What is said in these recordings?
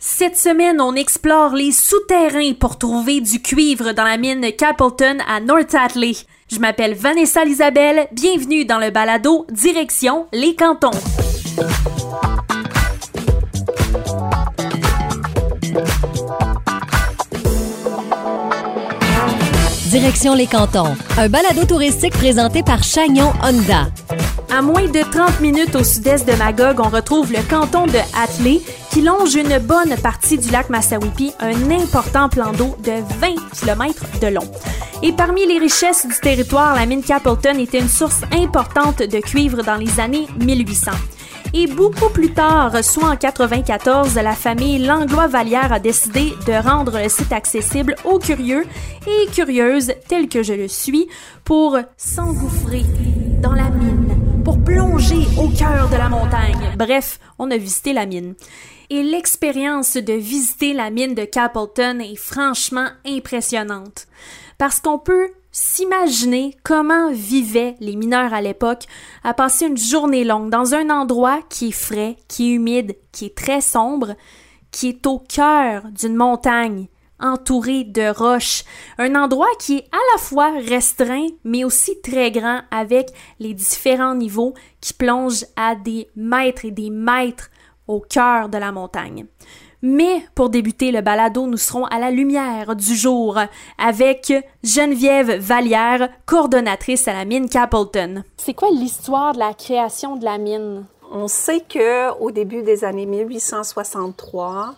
Cette semaine, on explore les souterrains pour trouver du cuivre dans la mine Capleton à North Atlee. Je m'appelle Vanessa Isabelle, bienvenue dans le balado Direction les cantons. Direction les cantons, un balado touristique présenté par Chagnon Honda. À moins de 30 minutes au sud-est de Magog, on retrouve le canton de Atlee qui longe une bonne partie du lac Massawippi, un important plan d'eau de 20 km de long. Et parmi les richesses du territoire, la mine Capleton était une source importante de cuivre dans les années 1800. Et beaucoup plus tard, soit en 94, la famille Langlois-Vallière a décidé de rendre le site accessible aux curieux et curieuses, tels que je le suis, pour s'engouffrer dans la mine, pour plonger au cœur de la montagne. Bref, on a visité la mine. Et l'expérience de visiter la mine de Capleton est franchement impressionnante. Parce qu'on peut s'imaginer comment vivaient les mineurs à l'époque à passer une journée longue dans un endroit qui est frais, qui est humide, qui est très sombre, qui est au cœur d'une montagne, entouré de roches, un endroit qui est à la fois restreint mais aussi très grand avec les différents niveaux qui plongent à des mètres et des mètres au cœur de la montagne. Mais pour débuter le balado, nous serons à la lumière du jour avec Geneviève Vallière, coordonnatrice à la mine Capleton. C'est quoi l'histoire de la création de la mine? On sait que au début des années 1863,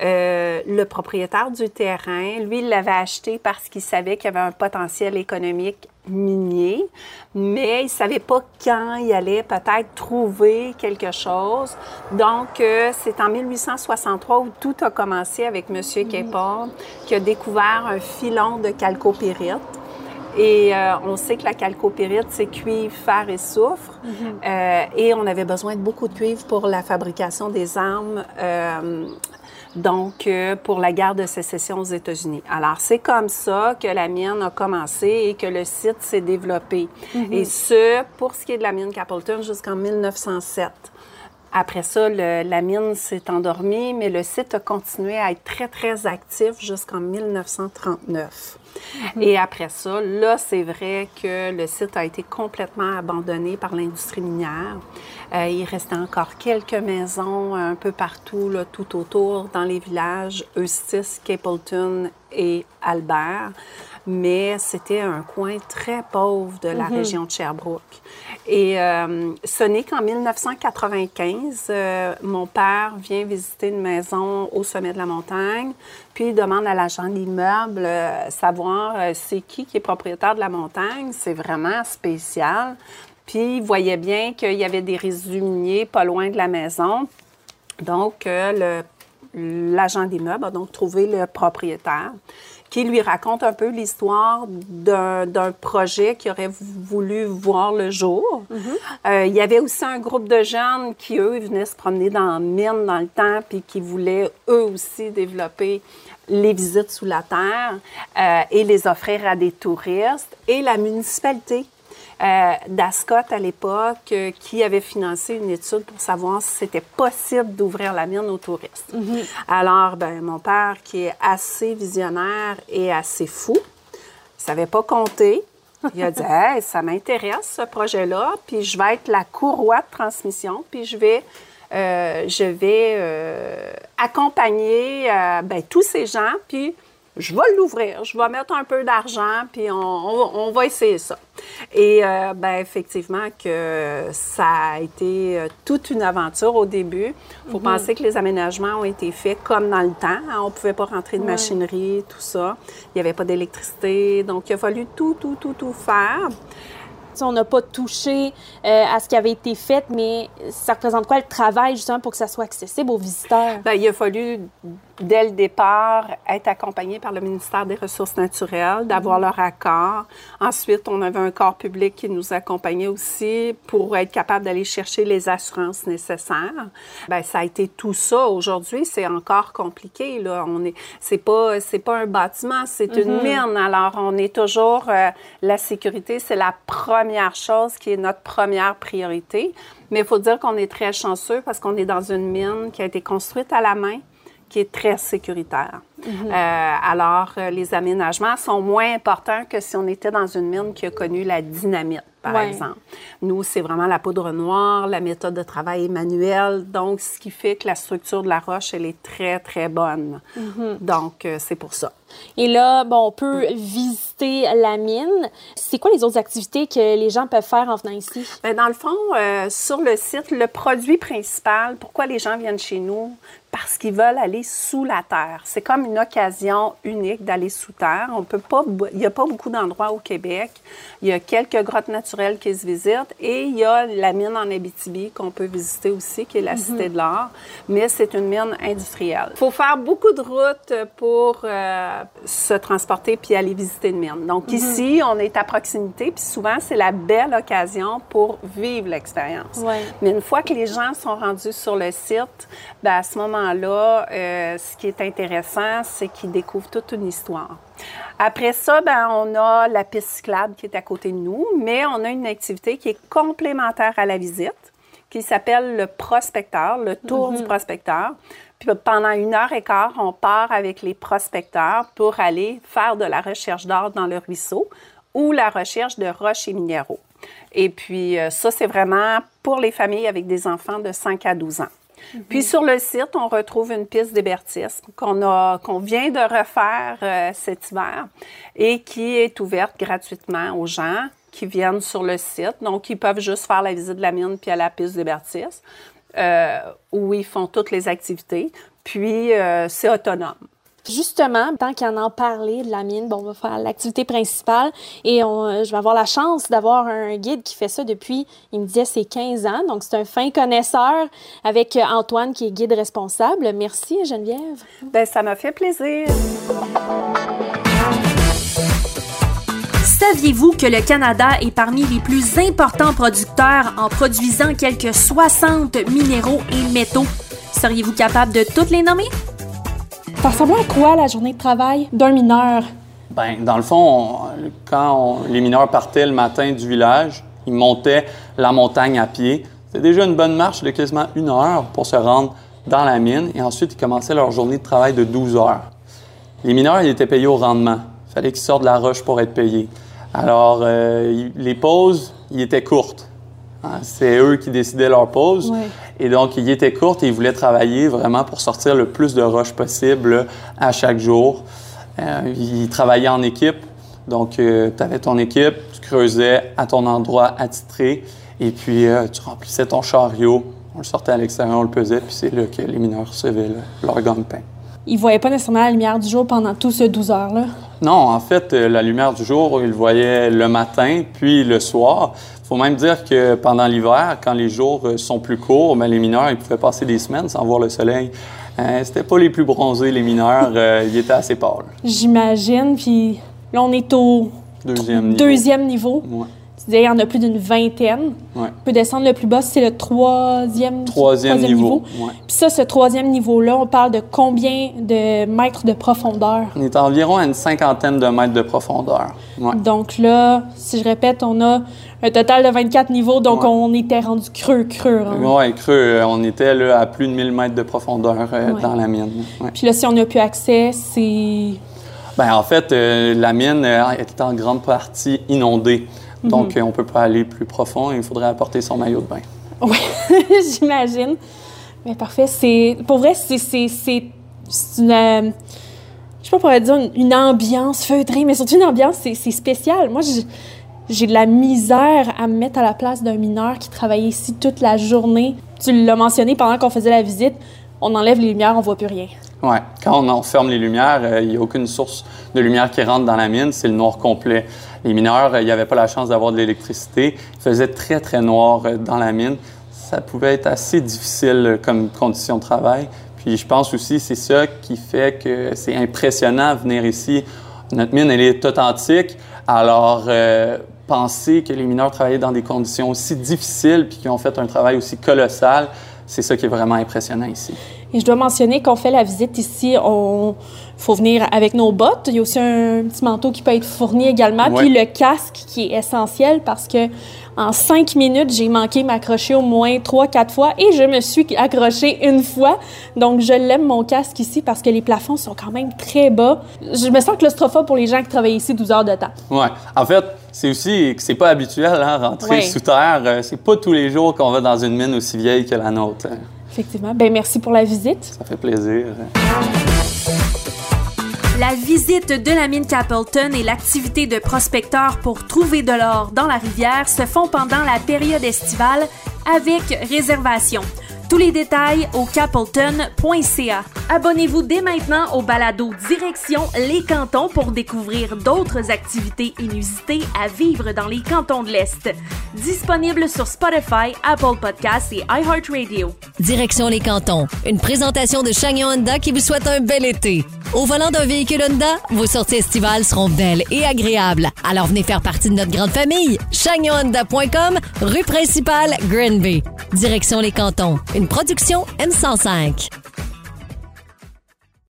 euh, le propriétaire du terrain, lui, l'avait acheté parce qu'il savait qu'il y avait un potentiel économique minier, mais il savait pas quand il allait peut-être trouver quelque chose. Donc, euh, c'est en 1863 où tout a commencé avec M. Capon, qui a découvert un filon de calcopyrite. Et euh, on sait que la calcopyrite, c'est cuivre, fer et soufre. Euh, et on avait besoin de beaucoup de cuivre pour la fabrication des armes euh, donc euh, pour la guerre de sécession aux États-Unis. Alors, c'est comme ça que la mine a commencé et que le site s'est développé. Et ce, pour ce qui est de la mine Capleton, jusqu'en 1907. Après ça, le- la mine s'est endormie, mais le site a continué à être très, très actif jusqu'en 1939. Et après ça, là, c'est vrai que le site a été complètement abandonné par l'industrie minière. Euh, il restait encore quelques maisons un peu partout, là, tout autour, dans les villages Eustis, Capleton et Albert. Mais c'était un coin très pauvre de la région de Sherbrooke. Et euh, ce n'est qu'en 1995, euh, mon père vient visiter une maison au sommet de la montagne, puis il demande à l'agent d'immeuble euh, savoir euh, c'est qui qui est propriétaire de la montagne. C'est vraiment spécial. Puis il voyait bien qu'il y avait des résidus miniers pas loin de la maison. Donc, le- l'agent d'immeuble a donc trouvé le propriétaire qui lui raconte un peu l'histoire d'un projet qui aurait voulu voir le jour. Euh, il y avait aussi un groupe de jeunes qui, eux, venaient se promener dans la mine dans le temps, puis qui voulaient, eux aussi, développer les visites sous la terre euh, et les offrir à des touristes. Et la municipalité euh, d'Ascot à l'époque euh, qui avait financé une étude pour savoir si c'était possible d'ouvrir la mine aux touristes. Alors, ben, mon père, qui est assez visionnaire et assez fou, savait pas compter. Il a dit hey, ça m'intéresse ce projet-là, puis je vais être la courroie de transmission, puis je vais euh, je vais euh, accompagner euh, ben, tous ces gens, puis je vais l'ouvrir, je vais mettre un peu d'argent, puis on, on- on va essayer ça. Et euh, ben, effectivement que ça a été euh, toute une aventure au début. Il faut penser que les aménagements ont été faits comme dans le temps. hein. On ne pouvait pas rentrer de machinerie, tout ça. Il n'y avait pas d'électricité. Donc, il a fallu tout, tout, tout, tout faire. On n'a pas touché euh, à ce qui avait été fait, mais ça représente quoi le travail justement pour que ça soit accessible aux visiteurs? Ben, il a fallu, dès le départ, être accompagné par le ministère des Ressources naturelles, d'avoir leur accord. Ensuite, on avait un corps public qui nous accompagnait aussi pour être capable d'aller chercher les assurances nécessaires. Ben, ça a été tout ça. Aujourd'hui, c'est encore compliqué. Là. On est, c'est pas, c'est pas un bâtiment, c'est une mine. Alors, on est toujours, euh, la sécurité, c'est la première chose qui est notre première priorité. Mais il faut dire qu'on est très chanceux parce qu'on est dans une mine qui a été construite à la main, qui est très sécuritaire. Euh, alors, euh, les aménagements sont moins importants que si on était dans une mine qui a connu la dynamite, par Ouais. exemple. Nous, c'est vraiment la poudre noire, la méthode de travail est manuelle, donc ce qui fait que la structure de la roche, elle est très, très bonne. Donc, euh, c'est pour ça. Et là, bon, on peut visiter la mine. C'est quoi les autres activités que les gens peuvent faire en venant ici? Ben, dans le fond, euh, sur le site, le produit principal, pourquoi les gens viennent chez nous? Parce qu'ils veulent aller sous la terre. C'est comme une occasion unique d'aller sous terre. On peut pas, il n'y a pas beaucoup d'endroits au Québec. Il y a quelques grottes naturelles qui se visitent et il y a la mine en Abitibi qu'on peut visiter aussi, qui est la Cité de l'Or. Mais c'est une mine industrielle. Il faut faire beaucoup de routes pour euh, se transporter puis aller visiter une mine. Donc ici, on est à proximité puis souvent, c'est la belle occasion pour vivre l'expérience. Ouais. Mais une fois que les gens sont rendus sur le site, ben à ce moment-là, euh, ce qui est intéressant, c'est qu'ils découvrent toute une histoire. Après ça, ben, on a la piste cyclable qui est à côté de nous, mais on a une activité qui est complémentaire à la visite, qui s'appelle le prospecteur, le tour du prospecteur. Puis pendant une heure et quart, on part avec les prospecteurs pour aller faire de la recherche d'or dans le ruisseau ou la recherche de roches et minéraux. Et puis, euh, ça, c'est vraiment pour les familles avec des enfants de 5 à 12 ans. Puis sur le site, on retrouve une piste d'hébertisme qu'on a, qu'on vient de refaire euh, cet hiver et qui est ouverte gratuitement aux gens qui viennent sur le site. Donc, ils peuvent juste faire la visite de la mine puis à la piste d'hébertisme euh, où ils font toutes les activités. Puis, euh, c'est autonome. Justement, tant qu'il en a parlé de la mine, bon, on va faire l'activité principale et on, je vais avoir la chance d'avoir un guide qui fait ça depuis, il me disait, c'est 15 ans. Donc, c'est un fin connaisseur avec Antoine qui est guide responsable. Merci, Geneviève. Ben ça m'a fait plaisir. Saviez-vous que le Canada est parmi les plus importants producteurs en produisant quelques 60 minéraux et métaux? Seriez-vous capable de toutes les nommer? Ça ressemblait à quoi la journée de travail d'un mineur? Ben, dans le fond, on- quand les mineurs partaient le matin du village, ils montaient la montagne à pied. C'était déjà une bonne marche de quasiment une heure pour se rendre dans la mine et ensuite ils commençaient leur journée de travail de 12 heures. Les mineurs, ils étaient payés au rendement. Il fallait qu'ils sortent de la roche pour être payés. Alors, euh, les pauses, ils étaient courtes. Hein, C'est eux qui décidaient leurs pauses. Ouais. Et donc, ils étaient courtes et ils voulaient travailler vraiment pour sortir le plus de roches possible à chaque jour. Euh, ils travaillaient en équipe. Donc, tu avais ton équipe, tu creusais à ton endroit attitré et puis euh, tu remplissais ton chariot. On le sortait à l'extérieur, on le pesait, puis c'est là que les mineurs recevaient le- leur gagne-pain. Ils voyaient pas nécessairement la lumière du jour pendant tout ce 12 heures-là? Non, en fait, euh, la lumière du jour, ils le voyaient le matin, puis le soir. Il faut même dire que pendant l'hiver, quand les jours euh, sont plus courts, ben, les mineurs, ils pouvaient passer des semaines sans voir le soleil. Euh, C'était pas les plus bronzés, les mineurs. euh, ils étaient assez pâles. J'imagine. Puis là, on est au Deuxième niveau. deuxième niveau. Ouais. Il y en a plus d'une vingtaine. Ouais. On peut descendre le plus bas, c'est le troisième, Troisième niveau. Ouais. Puis ça, ce troisième niveau-là, on parle de combien de mètres de profondeur? On est environ à une cinquantaine de mètres de profondeur. Ouais. Donc là, si je répète, on a un total de 24 niveaux, donc on était rendu creux, creux. hein. Ouais, creux. euh, On était là, à plus de 1000 mètres de profondeur euh, dans la mine. Puis là, si on n'a plus accès, c'est... Ben, en fait, euh, la mine euh, est en grande partie inondée. Donc, euh, on ne peut pas aller plus profond il faudrait apporter son maillot de bain. Oui, j'imagine. Mais parfait. C'est pour vrai, c'est une euh, je sais pas dire une, une ambiance feutrée, mais surtout une ambiance c'est spécial. Moi, j'ai- j'ai de la misère à me mettre à la place d'un mineur qui travaillait ici toute la journée. Tu l'as mentionné pendant qu'on faisait la visite. On enlève les lumières, on voit plus rien. Quand on ferme les lumières, euh, il n'y a aucune source de lumière qui rentre dans la mine, c'est le noir complet. Les mineurs, euh, ils n'avaient pas la chance d'avoir de l'électricité. Il faisait très, très noir euh, dans la mine. Ça pouvait être assez difficile comme condition de travail. Puis je pense aussi, c'est ça qui fait que c'est impressionnant de venir ici. Notre mine, elle est authentique. Alors, penser que les mineurs travaillaient dans des conditions aussi difficiles puis qu'ils ont fait un travail aussi colossal, c'est ça qui est vraiment impressionnant ici. Et je dois mentionner qu'on fait la visite ici, on faut venir avec nos bottes. Il y a aussi un petit manteau qui peut être fourni également, Ouais. puis le casque qui est essentiel parce que En cinq minutes, j'ai manqué m'accrocher au moins trois, quatre fois et je me suis accrochée une fois. Donc, je l'aime mon casque ici parce que les plafonds sont quand même très bas. Je me sens claustrophobe pour les gens qui travaillent ici 12 heures de temps. Ouais. En fait, c'est aussi que c'est pas habituel, hein, rentrer sous terre. Euh, C'est pas tous les jours qu'on va dans une mine aussi vieille que la nôtre. Effectivement. Ben merci pour la visite. Ça fait plaisir. La visite de la mine Capleton et l'activité de prospecteur pour trouver de l'or dans la rivière se font pendant la période estivale avec réservation. Tous les détails au capleton.ca. Abonnez-vous dès maintenant au balado Direction les cantons pour découvrir d'autres activités inusitées à vivre dans les cantons de l'Est. Disponible sur Spotify, Apple Podcasts et iHeartRadio. Direction les cantons. Une présentation de Chagnon Honda qui vous souhaite un bel été. Au volant d'un véhicule Honda, vos sorties estivales seront belles et agréables. Alors venez faire partie de notre grande famille. ChagnonHonda.com, rue principale, Granby. Direction les cantons. Une production M105.